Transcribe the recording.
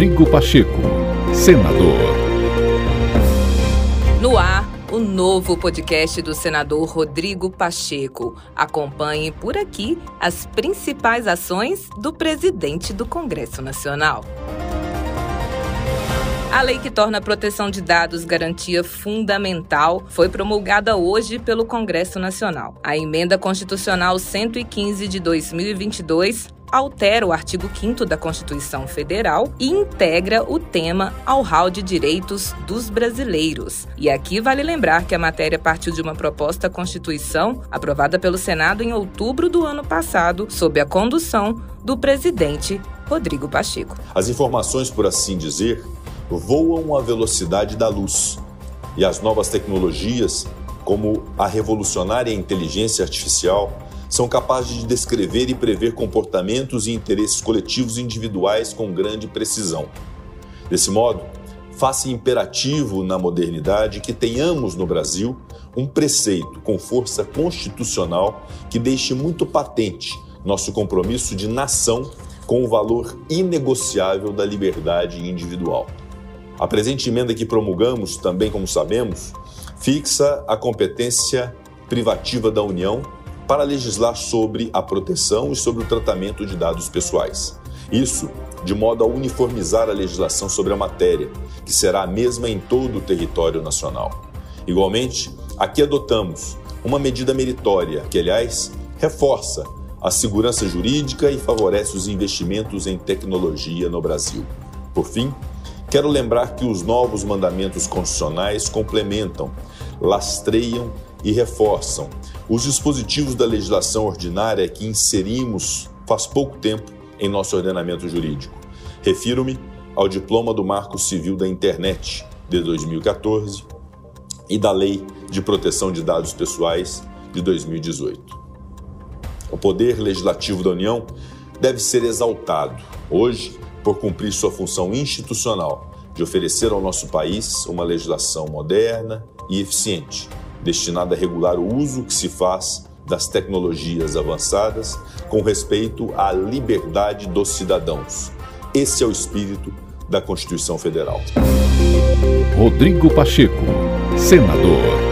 Rodrigo Pacheco, senador. No ar, o novo podcast do senador Rodrigo Pacheco. Acompanhe por aqui as principais ações do presidente do Congresso Nacional. A lei que torna a proteção de dados garantia fundamental foi promulgada hoje pelo Congresso Nacional. A emenda constitucional 115 de 2022 altera o artigo 5 da Constituição Federal e integra o tema ao hall de direitos dos brasileiros. E aqui vale lembrar que a matéria partiu de uma proposta à Constituição aprovada pelo Senado em outubro do ano passado, sob a condução do presidente Rodrigo Pacheco. As informações, por assim dizer, voam à velocidade da luz. E as novas tecnologias, como a revolucionária inteligência artificial, são capazes de descrever e prever comportamentos e interesses coletivos e individuais com grande precisão. Desse modo, faz-se imperativo na modernidade que tenhamos no Brasil um preceito com força constitucional que deixe muito patente nosso compromisso de nação com o valor inegociável da liberdade individual. A presente emenda que promulgamos, também como sabemos, fixa a competência privativa da União para legislar sobre a proteção e sobre o tratamento de dados pessoais. Isso de modo a uniformizar a legislação sobre a matéria, que será a mesma em todo o território nacional. Igualmente, aqui adotamos uma medida meritória que, aliás, reforça a segurança jurídica e favorece os investimentos em tecnologia no Brasil. Por fim, Quero lembrar que os novos mandamentos constitucionais complementam, lastreiam e reforçam os dispositivos da legislação ordinária que inserimos faz pouco tempo em nosso ordenamento jurídico. Refiro-me ao Diploma do Marco Civil da Internet de 2014 e da Lei de Proteção de Dados Pessoais de 2018. O poder legislativo da União deve ser exaltado. Hoje, por cumprir sua função institucional de oferecer ao nosso país uma legislação moderna e eficiente, destinada a regular o uso que se faz das tecnologias avançadas com respeito à liberdade dos cidadãos. Esse é o espírito da Constituição Federal. Rodrigo Pacheco, senador.